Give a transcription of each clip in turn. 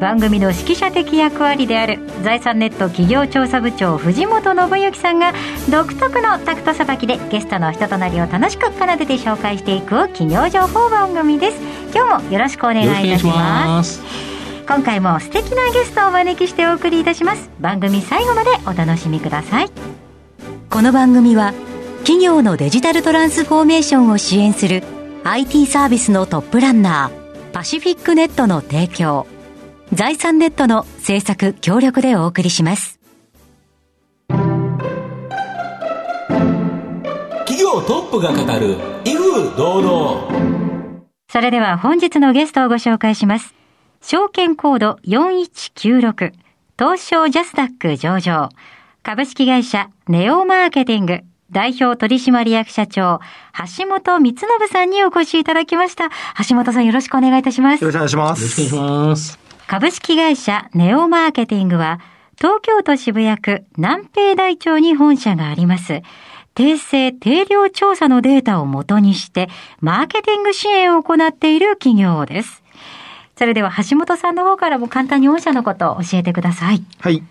番組の指揮者的役割である財産ネット企業調査部長藤本信之さんが独特のタクトさばきでゲストの人となりを楽しく奏でて紹介していく企業情報番組です。今日もよろしくお願いいたします。今回も素敵なゲストをお招きしてお送りいたします。番組最後までお楽しみください。この番組は企業のデジタルトランスフォーメーションを支援する IT サービスのトップランナーパシフィックネットの提供財産ネットの制作協力でお送りします企業トップが語る威風堂々それでは本日のゲストをご紹介します証券コード4196東証ジャスダック上場株式会社ネオマーケティング代表取締役社長、橋本光信さんにお越しいただきました。橋本さんよろしくお願いいたします。よろしくお願いします。よろしくお願いします。株式会社ネオマーケティングは、東京都渋谷区南平台町に本社があります。定性定量調査のデータをもとにして、マーケティング支援を行っている企業です。それでは橋本さんの方からも簡単に御社のことを教えてください。はい。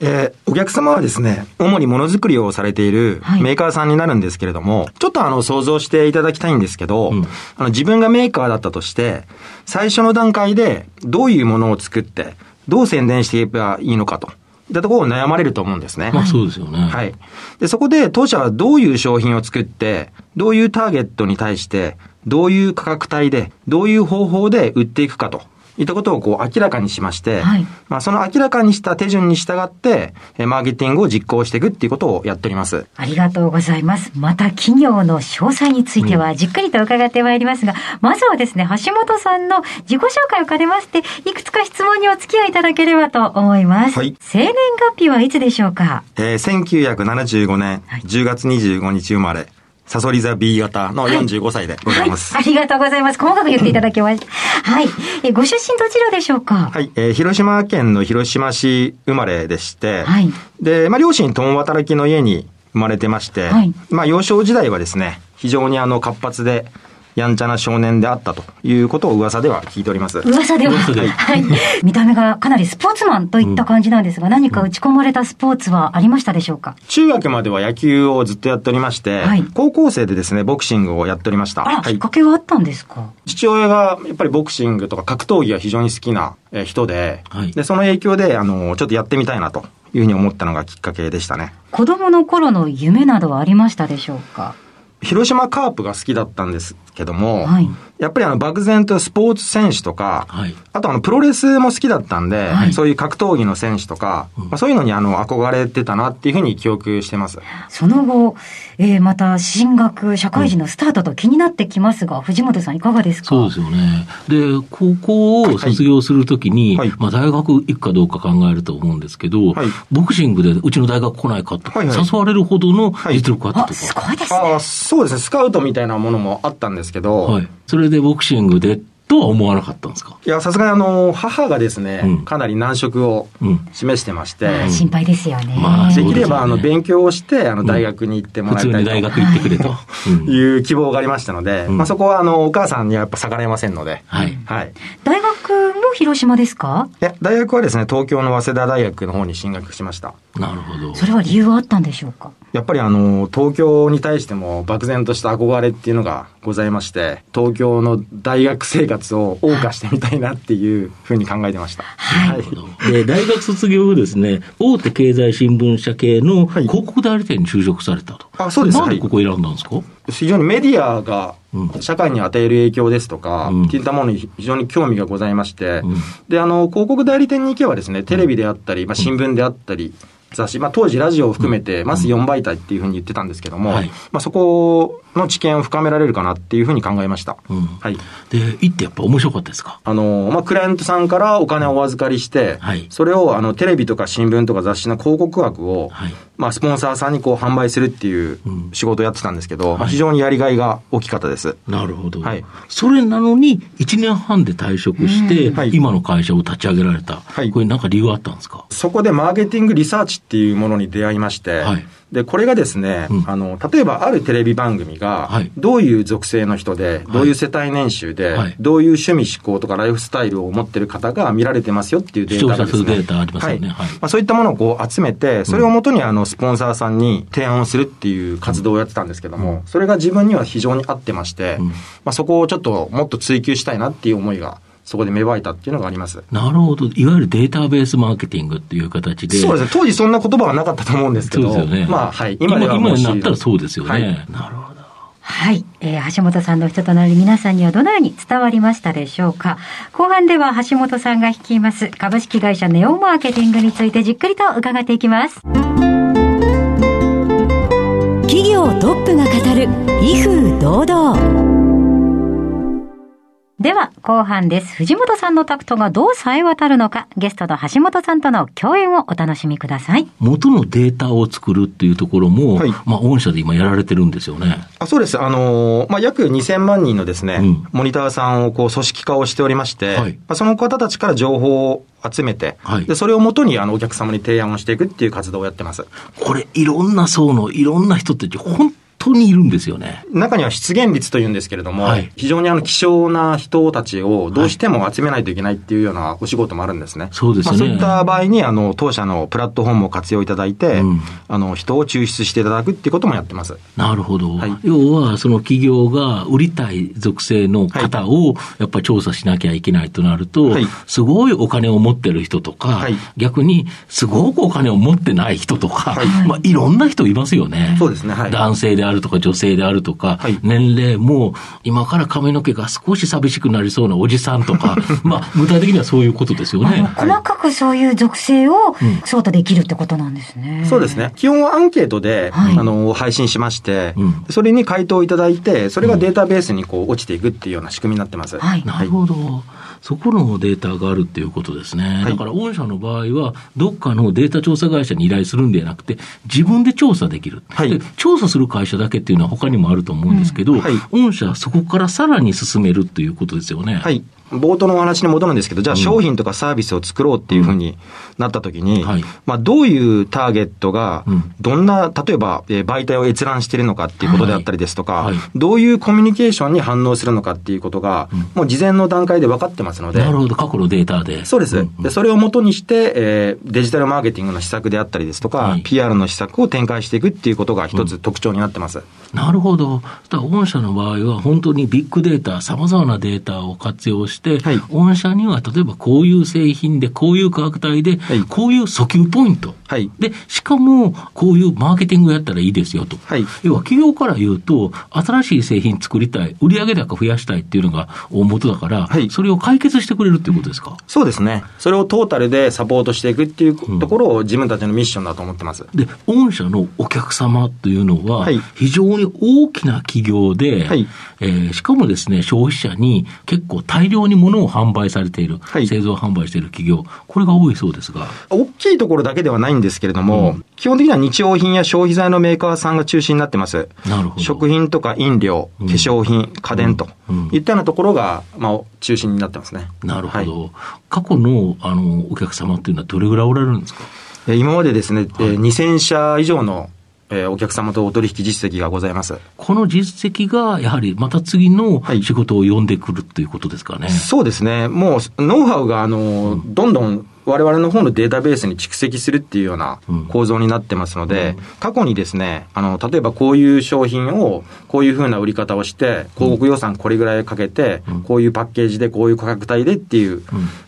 えー、お客様はですね、主にものづくりをされているメーカーさんになるんですけれども、はい、ちょっとあの想像していただきたいんですけど、うん、あの自分がメーカーだったとして、最初の段階でどういうものを作って、どう宣伝していけばいいのかと。いったところを悩まれると思うんですね。まあそうですよね。はい。で、そこで当社はどういう商品を作って、どういうターゲットに対して、どういう価格帯で、どういう方法で売っていくかと。いったことをこう明らかにしまして、はい、まあその明らかにした手順に従って、マーケティングを実行していくっていうことをやっております。ありがとうございます。また企業の詳細についてはじっくりと伺ってまいりますが、うん、まずはですね、橋本さんの自己紹介を兼ねまして、いくつか質問にお付き合いいただければと思います。はい、生年月日はいつでしょうか？えー、1975年10月25日生まれ。はいサソリ座 B 型の45歳でございます、はいはい、ありがとうございます。細かく言っていただきました。はい。えご出身どちらでしょうか？はい。えー、広島県の広島市生まれでして、はい。で、まあ、両親共働きの家に生まれてまして、はい。まあ、幼少時代はですね、非常にあの活発で、やんちゃな少年であったということを噂では聞いております。噂では。はい。見た目がかなりスポーツマンといった感じなんですが、うん、何か打ち込まれたスポーツはありましたでしょうか？中学までは野球をずっとやっておりまして、はい、高校生でですね、ボクシングをやっておりました。あら、はい、きっかけはあったんですか？父親がやっぱりボクシングとか格闘技が非常に好きな人で、はい、で、その影響で、あの、ちょっとやってみたいなというふうに思ったのがきっかけでしたね。子供の頃の夢などはありましたでしょうか？広島カープが好きだったんですけども、はい、やっぱりあの漠然とスポーツ選手とか、はい、あとあのプロレスも好きだったんで、はい、そういう格闘技の選手とか、うん、まあ、そういうのにあの憧れてたなっていうふうに記憶してます。その後、えー、また進学、社会人のスタートと気になってきますが、うん、藤本さんいかがですか？そうですよね。で、高校を卒業するときに、はい、まあ大学行くかどうか考えると思うんですけど、ボクシングでうちの大学来ないかと、はいはい、誘われるほどの実力あったとか。すごいですね。あそうですね。スカウトみたいなものもあったんですけど、はい、それでボクシングでとは思わなかったんですか？いや、さすがにあの、母がですね、うん、かなり難色を示してまして。うん、心配ですよね。まあ、できれば、あの、勉強をして、あの、大学に行ってもらいたいと、うん、普通に大学行ってくれと。いう希望がありましたので、まあ、そこは、あの、お母さんにはやっぱ逆らえませんので。はい。はい。大学も広島ですか？いや、大学はですね、東京の早稲田大学の方に進学しました。なるほど。それは理由はあったんでしょうか？やっぱりあの、東京に対しても漠然とした憧れっていうのがございまして、東京の大学生活を謳歌してみたいなっていうふうに考えてました。はい。はい、で、大学卒業後ですね、大手経済新聞社系の広告代理店に就職されたと。はい、あ、そうです。なんでここ選んだんですか、非常にメディアが社会に与える影響ですとか、うん、っていったものに非常に興味がございまして、うん、で、あの、広告代理店に行けばですね、テレビであったり、まあ、新聞であったり、雑誌、まあ、当時ラジオを含めて、まず4媒体っていうふうに言ってたんですけども、はい、まあ、そこの知見を深められるかなっていうふうに考えました。うん、はい。で、行ってやっぱ面白かったですか？あの、まあ、クライアントさんからお金をお預かりして、はい、それをあの、テレビとか新聞とか雑誌の広告枠を、はい、まあ、スポンサーさんにこう販売するっていう仕事をやってたんですけど、うんはい、非常にやりがいが大きかったです。なるほど。はい。それなのに、1年半で退職して、はい、今の会社を立ち上げられた。はい。これなんか理由あったんですか？そこでマーケティングリサーチっていうものに出会いまして、はい。で、これがですね、うん、あの、例えばあるテレビ番組が、どういう属性の人で、どういう世帯年収で、はい、どういう趣味思考とかライフスタイルを持ってる方が見られてますよっていうデータがですね。データありますよね。はい。まあ、そういったものをこう集めて、それをもとにあの、スポンサーさんに提案をするっていう活動をやってたんですけども、それが自分には非常に合ってまして、まあ、そこをちょっともっと追求したいなっていう思いがそこで芽生えたっていうのがあります。なるほど。いわゆるデータベースマーケティングっていう形で。そうですね。当時そんな言葉はなかったと思うんですけど。そうですよね。まあ、はい。今では今になったらそうですよね。はい、なるほど。はい、えー、橋本さんの人となり皆さんにはどのように伝わりましたでしょうか後半では橋本さんが率います株式会社ネオマーケティングについてじっくりと伺っていきます企業トップが語る威風堂々では、後半です。藤本さんのタクトがどう冴え渡るのか、ゲストの橋本さんとの共演をお楽しみください。元のデータを作るっていうところも、はい、まあ、御社で今やられてるんですよね。あそうです。あのー、まあ、約2000万人のですね、うん、モニターさんをこう組織化をしておりまして、はい、まあ、その方たちから情報を集めて、はい、でそれをもとにあのお客様に提案をしていくっていう活動をやってます。これ、いろんな層のいろんな人たち、本当にいるんですよね。中には出現率というんですけれども、はい、非常にあの希少な人たちをどうしても集めないといけないっていうようなお仕事もあるんですね。そうですね。まあ、そういった場合に、あの、当社のプラットフォームを活用いただいて、うん、あの、人を抽出していただくっていうこともやってます。なるほど。はい、要は、その企業が売りたい属性の方を、やっぱり調査しなきゃいけないとなると、はい、すごいお金を持ってる人とか、はい、逆にすごくお金を持ってない人とか、はい、まあ、いろんな人いますよね。そうですね。はい、男性であるとか女性であるとか、はい、年齢も今から髪の毛が少し寂しくなりそうなおじさんとか、まあ、具体的にはそういうことですよね。細かくそういう属性を操作できるってことなんですね。うん、そうですね。基本はアンケートで、はい、あの、配信しまして、うん、それに回答いただいて、それがデータベースにこう落ちていくっていうような仕組みになってます。はい、なるほど。そこのデータがあるっていうことですね。はい、だから、御社の場合は、どっかのデータ調査会社に依頼するんではなくて、自分で調査できる。はい、調査する会社だけっていうのは他にもあると思うんですけど、うんはい、御社はそこからさらに進めるということですよね。はい。冒頭のお話に戻るんですけど、じゃあ商品とかサービスを作ろうっていうふうになったときに、まあどういうターゲットが、どんな、例えば媒体を閲覧しているのかっていうことであったりですとか、どういうコミュニケーションに反応するのかっていうことが、もう事前の段階で分かってますので。なるほど、過去のデータで。そうです。でそれをもとにして、えー、デジタルマーケティングの施策であったりですとか、PR の施策を展開していくっていうことが一つ特徴になってます。なるほど。御社の場合は本当にビッグデータ、様々なデータを活用して、はい、御社には例えばこういう製品で、こういう価格帯で、はい、こういう訴求ポイント。はい、で、しかも、こういうマーケティングやったらいいですよと。はい、要は企業から言うと、新しい製品作りたい、売上高増やしたいっていうのが大元だから、はい、それを解決してくれるっていうことですか？そうですね。それをトータルでサポートしていくっていうところを自分たちのミッションだと思ってます。で、御社のお客様というのは、非常に大きな企業で、はい、えー、しかもですね、消費者に結構大量に物を販売されている、はい、製造販売している企業、これが多いそうですが。大きいところだけではないんですけれども、うん、基本的には日用品や消費財のメーカーさんが中心になってます。なるほど。食品とか飲料、化粧品、家電と、いったようなところが、まあ、中心になってますね。なるほど。はい、過去の、あの、お客様っていうのはどれぐらいおられるんですか？今までですね、はい、2000社以上のえー、お客様とお取引実績がございます。この実績が、やはりまた次の仕事を呼んでくるということですかね。はい、そうですね。もう、ノウハウが、あの、うん、どんどん我々の方のデータベースに蓄積するっていうような構造になってますので、うん、過去にですね、あの、例えばこういう商品を、こういうふうな売り方をして、広告予算これぐらいかけて、うん、こういうパッケージで、こういう価格帯でっていう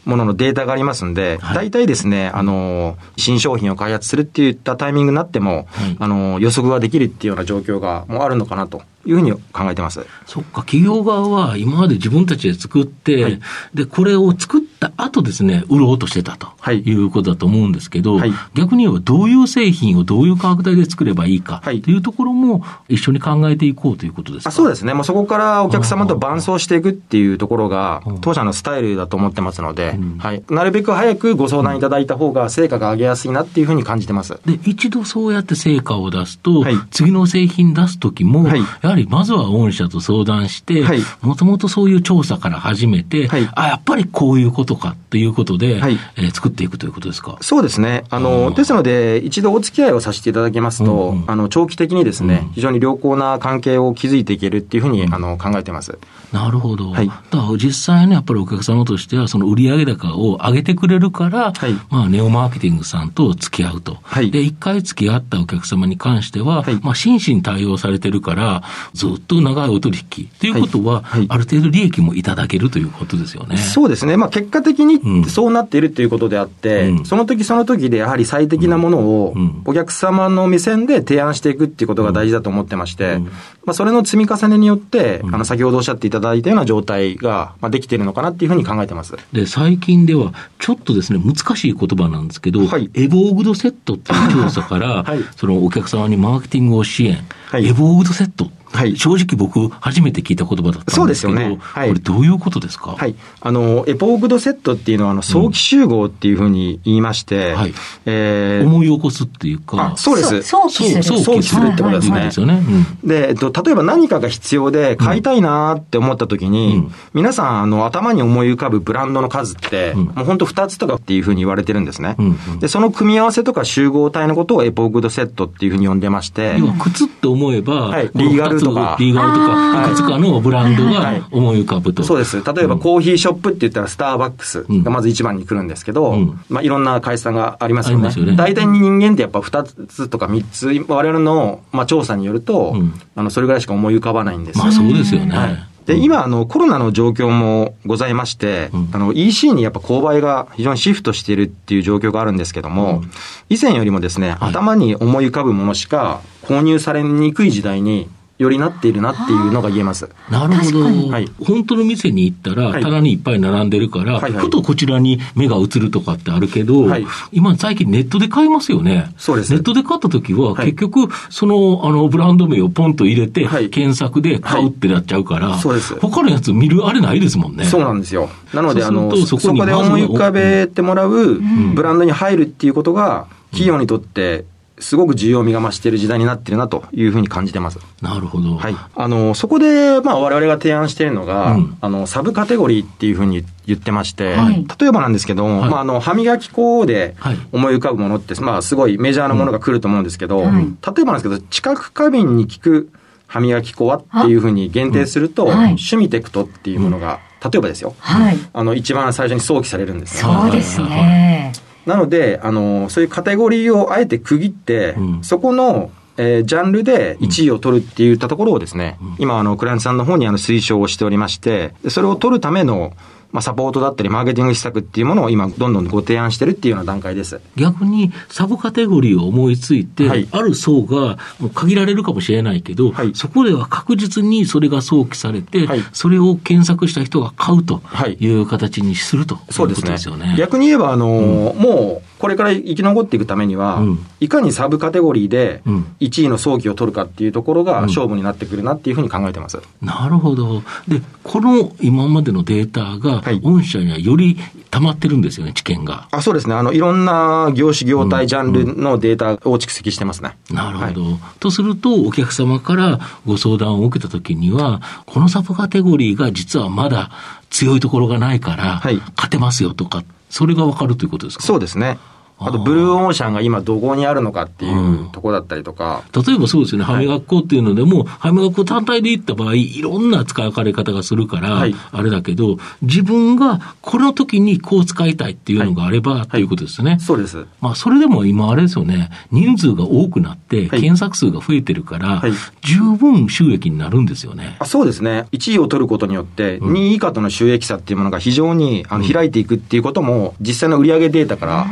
もののデータがありますんで、はい、大体ですね、あの、新商品を開発するっていったタイミングになっても、はい、あの、予測ができるっていうような状況がもうあるのかなというふうに考えてます。そっか、企業側は今まで自分たちで作って、はい、で、これを作った後ですね、売ろうとしてたと。い。うことだと思うんですけど、はい、逆に言えばどういう製品をどういう価格帯で作ればいいかというところも一緒に考えていこうということですか、そうですね。もうそこからお客様と伴走していくっていうところが、当社のスタイルだと思ってますので、うん、はい。なるべく早くご相談いただいた方が成果が上げやすいなっていうふうに感じてます。で、一度そうやって成果を出すと、はい、次の製品出すときも、はい、やはりまずは御社と相談して、もともとそういう調査から始めて、はい、あ、やっぱりこういうことかっていうことで、はい、えー、作っていくということですか？そうですね。あの、ですので、一度お付き合いをさせていただきますと、うんうん、あの、長期的にですね、うん、非常に良好な関係を築いていけるっていうふうに、うん、あの、考えてます。なるほど。はい、だから実際ね、やっぱりお客様としては、その売上高を上げてくれるから、はい、まあ、ネオマーケティングさんと付き合うと。はい、で、一回付き合ったお客様に関しては、はい、まあ、真摯に対応されてるから、ずっと長いお取引ということは、はい、ある程度利益もいただけるということですよね。そうですね。まあ、結果的にそうなっているということであって、うん、その時その時でやはり最適なものを、お客様の目線で提案していくっていうことが大事だと思ってまして、うん、まあ、それの積み重ねによって、あの、先ほどおっしゃっていただいたような状態が、まあ、できているのかなっていうふうに考えてます。で、最近では、ちょっとですね、難しい言葉なんですけど、はい、エボーグドセットっていう調査から、はい、そのお客様にマーケティングを支援、はい、エボーグドセットはい、正直僕、初めて聞いた言葉だったんですけど、そうですよね。はい、これどういうことですか？はい。あの、エポーグドセットっていうのは、あの、早期集合っていうふうに言いまして、うん、はい。えー、思い起こすっていうか。あそうです。早期する。早期するってことですね。はい、ですよね。うん、で、えっと、例えば何かが必要で買いたいなって思った時に、うん、皆さん、あの、頭に思い浮かぶブランドの数って、うん、もう本当二つとかっていうふうに言われてるんですね。うんうん、で、その組み合わせとか集合体のことをエポーグドセットっていうふうに呼んでまして。要は、靴って思えば、はい、リーガルとか。リーガルとか。か、いくつかのブランドが思い浮かぶと。そうです。例えばコーヒーショップって言ったらスターバックスがまず一番に来るんですけど、うん、まあいろんな会社がありますよね。よね大体人間ってやっぱ二つとか三つ、我々の、まあ、調査によると、うん、あの、それぐらいしか思い浮かばないんですまあそうですよね。はいで、今、あの、コロナの状況もございまして、うん、あの、EC にやっぱ購買が非常にシフトしているっていう状況があるんですけども、うん、以前よりもですね、はい、頭に思い浮かぶものしか購入されにくい時代によりなっているなっていうのが言えます。なるほど。はい、本当の店に行ったら、棚にいっぱい並んでるから、はい、ふとこちらに目が移るとかってあるけど、はい、今最近ネットで買いますよね。そうです。ネットで買った時は、結局、その、あの、ブランド名をポンと入れて、検索で買うってなっちゃうから、そうです。他のやつ見るあれないですもんね。そうなんですよ。なので、あの、そこで思い浮かべてもらうブランドに入るっていうことが、企業にとって、すごく需要味が増している時代になってるなというふうに感じてます。なるほど。はい。あの、そこで、まあ、我々が提案しているのが、うん、あの、サブカテゴリーっていうふうに言ってまして、はい、例えばなんですけども、はい、まあ、あの、歯磨き粉で思い浮かぶものって、まあ、すごいメジャーなものが来ると思うんですけど、うん、例えばなんですけど、知覚過敏に効く歯磨き粉はっていうふうに限定すると、趣味テクトっていうものが、例えばですよ、はい、あの、一番最初に想起されるんです、ね、そうですね。なので、あの、そういうカテゴリーをあえて区切って、うん、そこの、えー、ジャンルで1位を取るって言ったところをですね、うん、今、あの、クライアントさんの方にあの推奨をしておりまして、それを取るための、まあ、サポートだったり、マーケティング施策っていうものを今、どんどんご提案してるっていうような段階です。逆に、サブカテゴリーを思いついて、はい、ある層が限られるかもしれないけど、はい、そこでは確実にそれが想起されて、はい、それを検索した人が買うとい。う形にするということですよね。ね。逆に言えば、あのーうん、もう、これから生き残っていくためには、うん、いかにサブカテゴリーで1位の早期を取るかっていうところが勝負になってくるなっていうふうに考えてます。うん、なるほど。で、この今までのデータが、御社にはより溜まってるんですよね、知見が。あそうですね。あの、いろんな業種、業態、ジャンルのデータを蓄積してますね。なるほど、はい。とすると、お客様からご相談を受けたときには、このサブカテゴリーが実はまだ強いところがないから、勝てますよとか、それがわかるということですか？そうですね。あと、ブルーオーシャンが今どこにあるのかっていうところだったりとか。例えばそうですよね、歯磨き粉っていうのでも、歯磨き粉単体でいった場合、いろんな使われ方がするから、あれだけど、自分がこの時にこう使いたいっていうのがあれば、とい。うことですね。そうです。まあ、それでも今あれですよね、人数が多くなって、検索数が増えてるから、十分収益になるんですよね。あそうですね。1位を取ることによって、2位以下との収益差っていうものが非常にあの開いていくっていうことも、実際の売上データから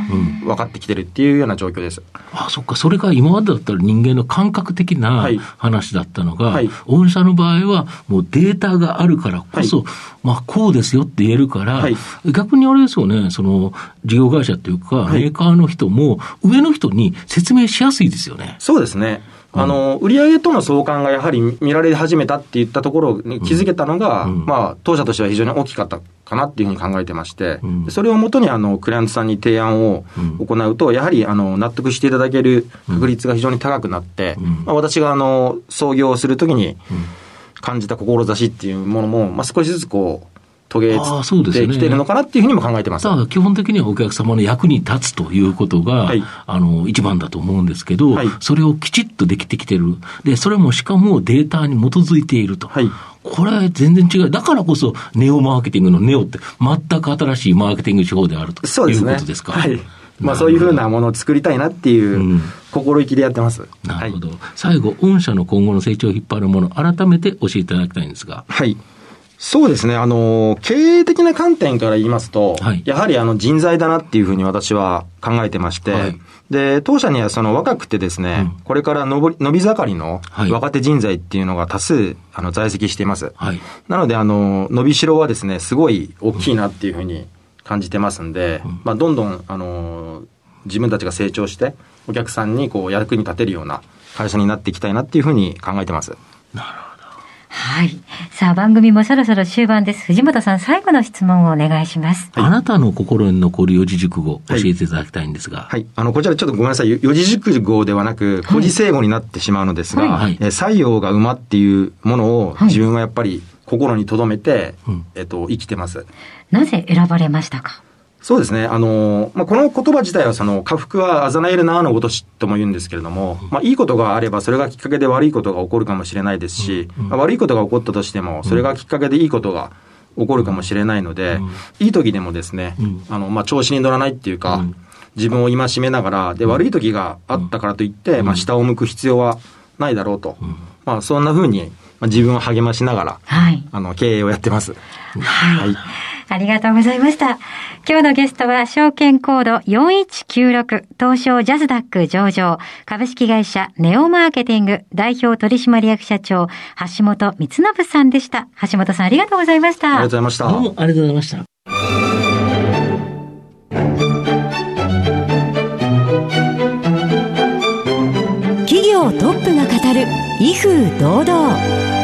分分かってきてるっていうような状況です。あ、そっか。それが今までだったら人間の感覚的な話だったのが、はい、御社の場合はもうデータがあるからこそ、はい、まあこうですよって言えるから、はい、逆にあれですよね、その事業会社っていうか、メーカーの人も上の人に説明しやすいですよね。そうですね。あの、売上との相関がやはり見られ始めたっていったところに気づけたのが、うん、まあ、当社としては非常に大きかったかなっていうふうに考えてまして、うん、それをもとにあの、クライアントさんに提案を行うと、やはりあの、納得していただける確率が非常に高くなって、まあ、私があの、創業するときに感じた志っていうものも、まあ、少しずつこう、遂げてきてるのかなっていうふうにも考えてます。ただ、基本的にはお客様の役に立つということが、はい、あの、一番だと思うんですけど、はい、それをきちっとできてきてる。で、それもしかもデータに基づいていると。はいこれ全然違う。だからこそ、ネオマーケティングのネオって全く新しいマーケティング手法であるということですか。はい。まあそういうふうなものを作りたいなっていう心意気でやってます。うん、なるほど。はい、最後、御社の今後の成長を引っ張るもの、改めて教えていただきたいんですが。はい。そうですね。あの、経営的な観点から言いますと、はい、やはりあの人材だなっていうふうに私は考えてまして、はい、で、当社にはその若くてですね、うん、これから伸び伸び盛りの若手人材っていうのが多数、あの在籍しています。はい、なので、あの、伸びしろはですね、すごい大きいなっていうふうに感じてますんで、うん、まあ、どんどん、あの、自分たちが成長して、お客さんにこう役に立てるような会社になっていきたいなっていうふうに考えてます。なるほど。はい。さあ、番組もそろそろ終盤です。藤本さん、最後の質問をお願いします。はい、あなたの心に残る四字熟語、教えていただきたいんですが。はい。あの、こちらちょっとごめんなさい。四字熟語ではなく、古事成語になってしまうのですが、はい、え採用が馬っていうものを、自分はやっぱり心に留めて、はい、えっと、生きてます。なぜ選ばれましたか？そうですね。あの、まあ、この言葉自体はその、下腹はあざなえるなのごとしとも言うんですけれども、まあ、いいことがあればそれがきっかけで悪いことが起こるかもしれないですし、まあ、悪いことが起こったとしても、それがきっかけでいいことが起こるかもしれないので、いい時でもですね、あの、まあ、調子に乗らないっていうか、自分を戒めながら、で、悪い時があったからといって、まあ、下を向く必要はないだろうと。まあ、そんなふうに、自分を励ましながら、はい、あの、経営をやってます。はい。はいありがとうございました。今日のゲストは、証券コード4196東証ジャズダック上場株式会社ネオマーケティング代表取締役社長橋本光信さんでした。橋本さんありがとうございました。ありがとうございました。どうもありがとうございました。企業トップが語る威風堂々。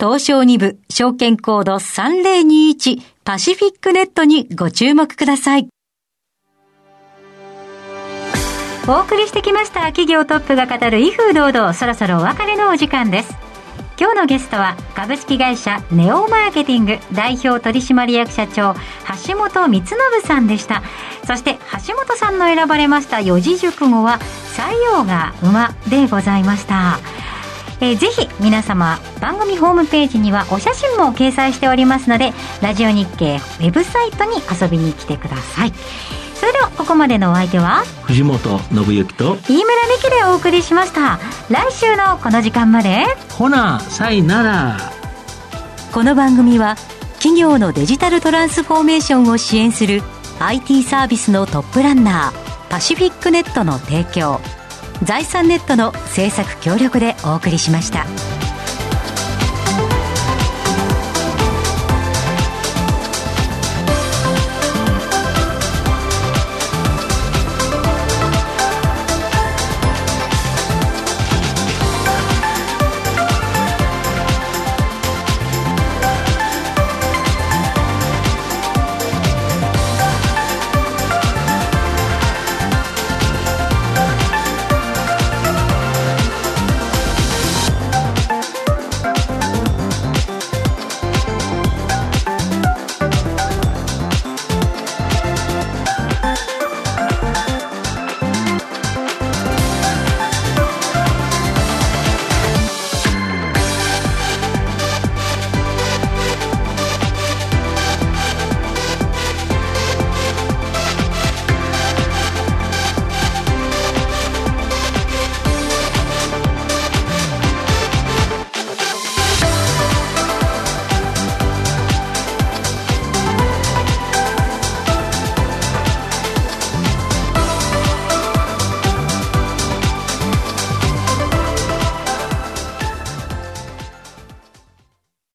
東証2部証券コード3021パシフィックネットにご注目ください。お送りしてきました企業トップが語る威風堂々そろそろお別れのお時間です。今日のゲストは株式会社ネオマーケティング代表取締役社長橋本光信さんでしたそして橋本さんの選ばれました四字熟語は採用が馬でございましたえー、ぜひ皆様番組ホームページにはお写真も掲載しておりますのでラジオ日経ウェブサイトに遊びに来てください。それではここまでのお相手は藤本信之と飯村美希でお送りしました。来週のこの時間まで。ほなさいなら。この番組は企業のデジタルトランスフォーメーションを支援する IT サービスのトップランナーパシフィックネットの提供財産ネットの制作協力でお送りしました。